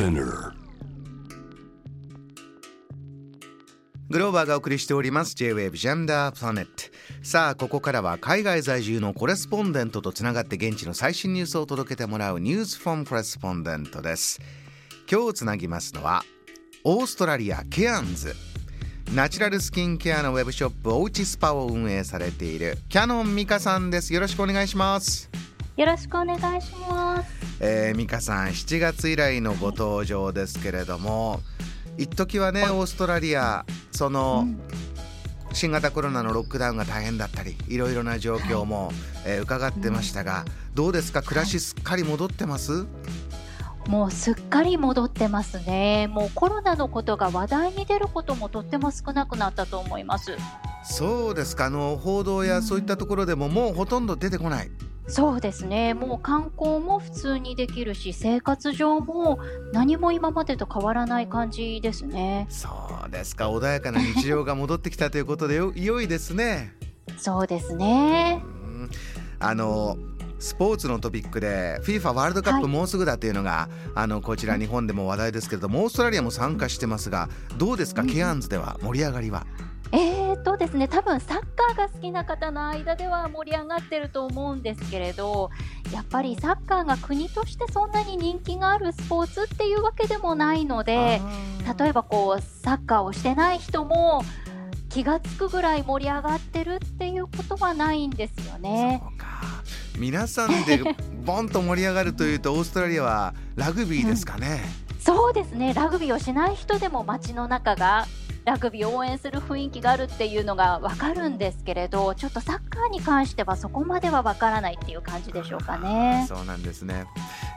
Spinner グローバーがお送りしております。J-Wave ジェンダープラネットさあここからは海外在住のコレスポンデントとつながって現地の最新ニュースを届けてもらうニュースフォンコレスポンデントです。今日つなぎますのはオーストラリアケアンズ。ナチュラルスキンケアのウェブショップおうちスパを運営されているキャノンミカさんです。よろしくお願いします。よろしくお願いします。えー、ミカさん7月以来のご登場ですけれども一時はねオーストラリアその、新型コロナのロックダウンが大変だったりいろいろな状況も、えー伺ってましたが、どうですか？暮らしすっかり戻ってます、もうすっかり戻ってますね。もうコロナのことが話題に出ることもとっても少なくなったと思います。そうですか？あの報道やそういったところでももうほとんど出てこないそうですね。もう観光も普通にできるし、生活上も何も今までと変わらない感じですね。そうですか穏やかな日常が戻ってきたということでよ良いですね そうですねう。んあのスポーツのトピックで FIFA ワールドカップはい。もうすぐだというのが、あのこちら日本でも話題ですけれどもオーストラリアも参加してますがどうですか、うんケアンズでは盛り上がりは？えーとですね、多分サッカーが好きな方の間では盛り上がってると思うんですけれど、やっぱりサッカーが国としてそんなに人気があるスポーツっていうわけでもないので、例えばこうサッカーをしてない人も気がつくぐらい盛り上がってるっていうことはないんですよね。皆さんで ボンと盛り上がるというとオーストラリアはラグビーですかね、そうですね、ラグビーをしない人でも街の中がラグビーを応援する雰囲気があるっていうのがわかるんですけれど、ちょっとサッカーに関してはそこまではわからないっていう感じでしょうかね。そうなんですね、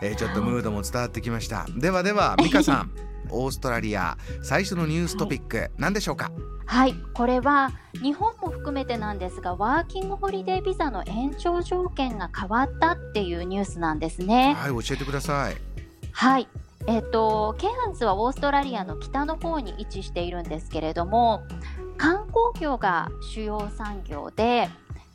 えーちょっとムードも伝わってきました。ではではミカさんオーストラリア。最初のニューストピック、何でしょうか？はい、これは日本も含めてなんですが、ワーキングホリデービザの延長条件が変わったっていうニュースなんですね。はい教えてください。はい。えっ、と、ケアンズはオーストラリアの北の方に位置しているんですけれども、観光業が主要産業で、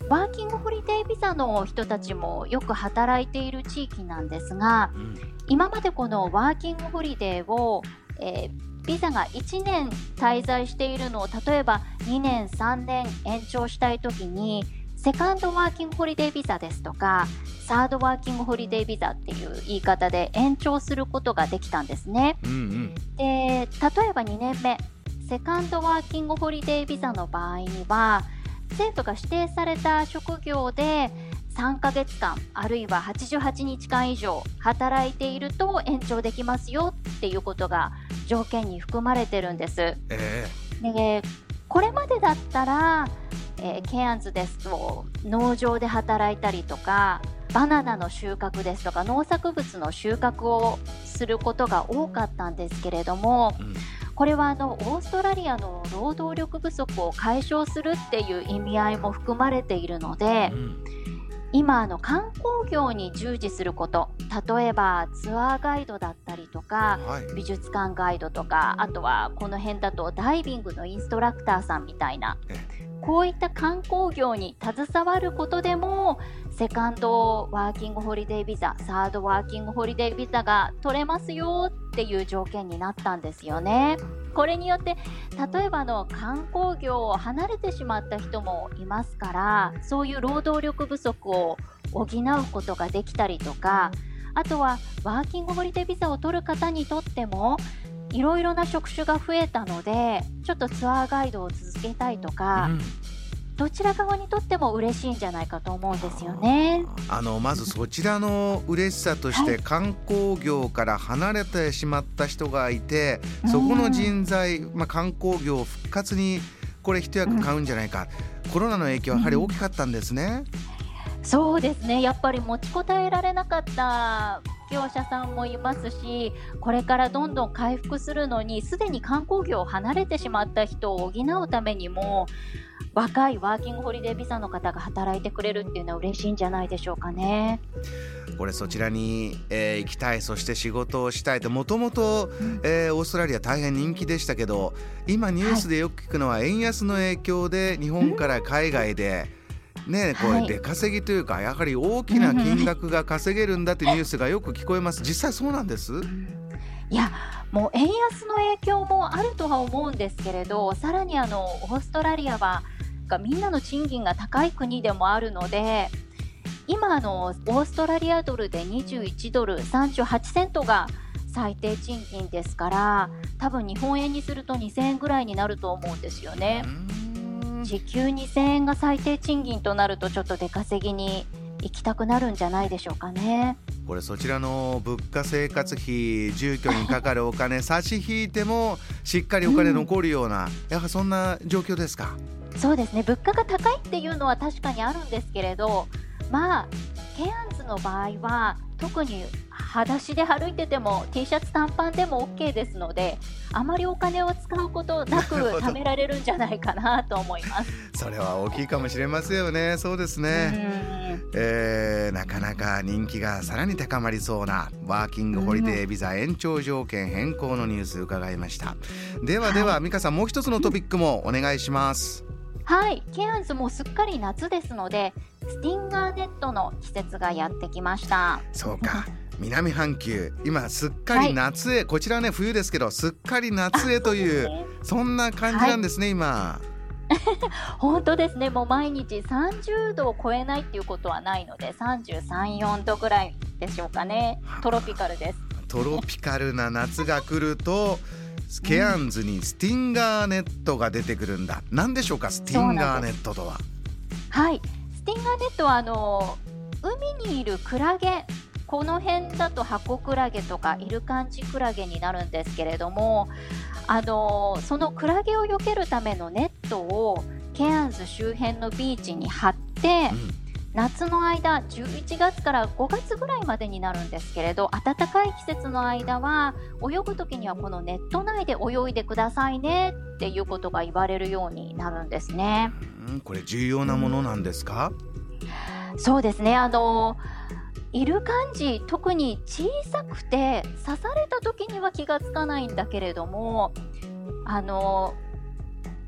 ワーキングホリデービザの人たちもよく働いている地域なんですが、うん。今までこのワーキングホリデーを、えービザが1年滞在しているのを例えば2年3年延長したいときにセカンドワーキングホリデービザですとかサードワーキングホリデービザっていう言い方で延長することができたんですね。うんうんで例えば2年目セカンドワーキングホリデービザの場合には政府が指定された職業で3ヶ月間あるいは88日間以上働いていると延長できますよっていうことが条件に含まれてるんです。えでこれまでだったら、えーケアンズですと農場で働いたりとかバナナの収穫ですとか農作物の収穫をすることが多かったんですけれどもえうん。これはあのオーストラリアの労働力不足を解消するっていう意味合いも含まれているのでうん今あの観光業に従事すること例えばツアーガイドだったりとかはい美術館ガイドとかあとはこの辺だとダイビングのインストラクターさんみたいなえこういった観光業に携わることでもセカンドワーキングホリデービザサードワーキングホリデービザが取れますよっていう条件になったんですよね。これによって例えばの観光業を離れてしまった人もいますからそういう労働力不足を補うことができたりとかあとはワーキングホリデービザを取る方にとってもいろいろな職種が増えたのでちょっとツアーガイドを続けたいとか、どちら側にとっても嬉しいんじゃないかと思うんですよね。あのまずそちらの嬉しさとして、はい。観光業から離れてしまった人がいてそこの人材、まあ、観光業を復活にこれ一役買うんじゃないか、コロナの影響はやはり大きかったんですね。そうですね。やっぱり持ちこたえられなかった業者さんもいますしこれからどんどん回復するのにすでに観光業を離れてしまった人を補うためにも若いワーキングホリデービザの方が働いてくれるっていうのは嬉しいんじゃないでしょうかね。これそちらに、えー行きたいそして仕事をしたいともともとえーオーストラリア大変人気でしたけど今ニュースでよく聞くのは円安の影響で日本から海外で、ね、こはい。れ出稼ぎというかやはり大きな金額が稼げるんだってニュースがよく聞こえます。実際そうなんです？いやもう円安の影響もあるとは思うんですけれどさらにあのオーストラリアはみんなの賃金が高い国でもあるので今あのオーストラリアドルで21ドル38セントが最低賃金ですから多分日本円にすると2000円ぐらいになると思うんですよね。時給2000円が最低賃金となるとちょっと出稼ぎに行きたくなるんじゃないでしょうかね。これそちらの物価生活費住居にかかるお金差し引いてもしっかりお金残るような、うん、やはりそんな状況ですか？そうですね物価が高いっていうのは確かにあるんですけれどまあケアンズの場合は特に裸足で歩いてても T シャツ短パンでも OK ですのであまりお金を使うことなく貯められるんじゃないかなと思います。それは大きいかもしれませんよね。そうですね、えー、なかなか人気がさらに高まりそうなワーキングホリデービザ延長条件変更のニュース伺いました。ではでは、はい、美香さんもう一つのトピックもお願いします。はい、ケアンズもすっかり夏ですので、スティンガーネットの季節がやってきました。そうか。南半球。今すっかり夏へ、はい、こちらね冬ですけどすっかり夏へというそんな感じなんですね、はい、今。本当ですね。もう毎日30度を超えないっていうことはないので33、4度ぐらいでしょうかね。トロピカルです。トロピカルな夏が来るとスケアンズにスティンガーネットが出てくるんだ。何でしょうか、スティンガーネットとは？はい、スティンガーネットはあの海にいるクラゲ。この辺だとハコクラゲとかイルカンチクラゲになるんですけれども、あのそのクラゲを避けるためのネットをケアンズ周辺のビーチに張って、うん。夏の間11月から5月ぐらいまでになるんですけれど暖かい季節の間は泳ぐ時にはこのネット内で泳いでくださいねっていうことが言われるようになるんですね。これ重要なものなんですか、うん、そうですね。あのいる感じ特に小さくて刺された時には気がつかないんだけれどもあの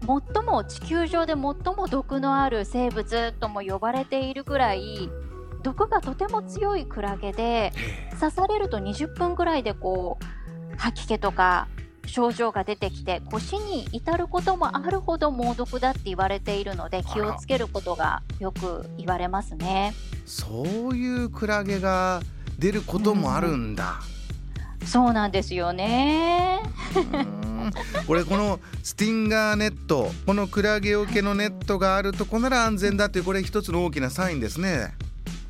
最も地球上で最も毒のある生物とも呼ばれているぐらい毒がとても強いクラゲで刺されると20分ぐらいでこう吐き気とか症状が出てきて腰に至ることもあるほど猛毒だって言われているので気をつけることがよく言われますね。そういうクラゲが出ることもあるんだ、うん、そうなんですよね。これこのスティンガーネットこのクラゲよけのネットがあるとこなら安全だというこれ一つの大きなサインですね。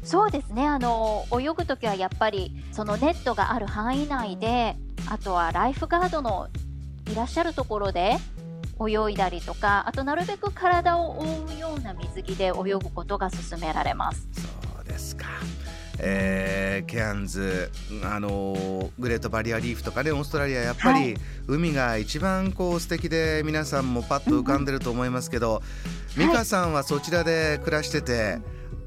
そうですね。あの泳ぐ時はやっぱりそのネットがある範囲内であとはライフガードのいらっしゃるところで泳いだりとかあとなるべく体を覆うような水着で泳ぐことが勧められます。そうですか。えー、ケアンズ、あのー、グレートバリアリーフとかねオーストラリアやっぱり海が一番こう素敵で皆さんもパッと浮かんでると思いますけど、美香さんはそちらで暮らしてて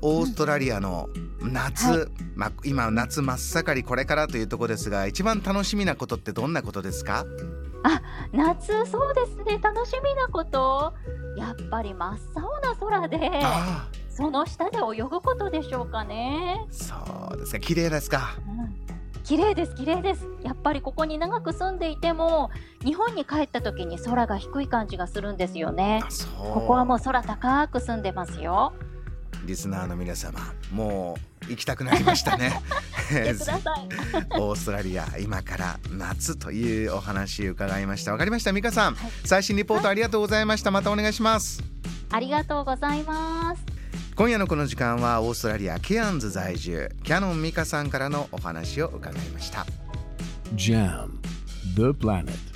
オーストラリアの夏、はい、ま今夏真っ盛りこれからというところですが一番楽しみなことってどんなことですか？あ夏そうですね。楽しみなこと？やっぱり真っ青な空でその下で泳ぐことでしょうかね。そうですか、綺麗ですか？うん。綺麗です綺麗です。やっぱりここに長く住んでいても日本に帰った時に空が低い感じがするんですよね。ここはもう空高く住んでますよリスナーの皆様もう行きたくなりましたね。オーストラリア今から夏というお話伺いました。わかりました？美香さん、はい、最新リポートありがとうございました、はい、またお願いします。ありがとうございます。今夜のこの時間はオーストラリアケアンズ在住キャノン美香さんからのお話を伺いました。JAM The Planet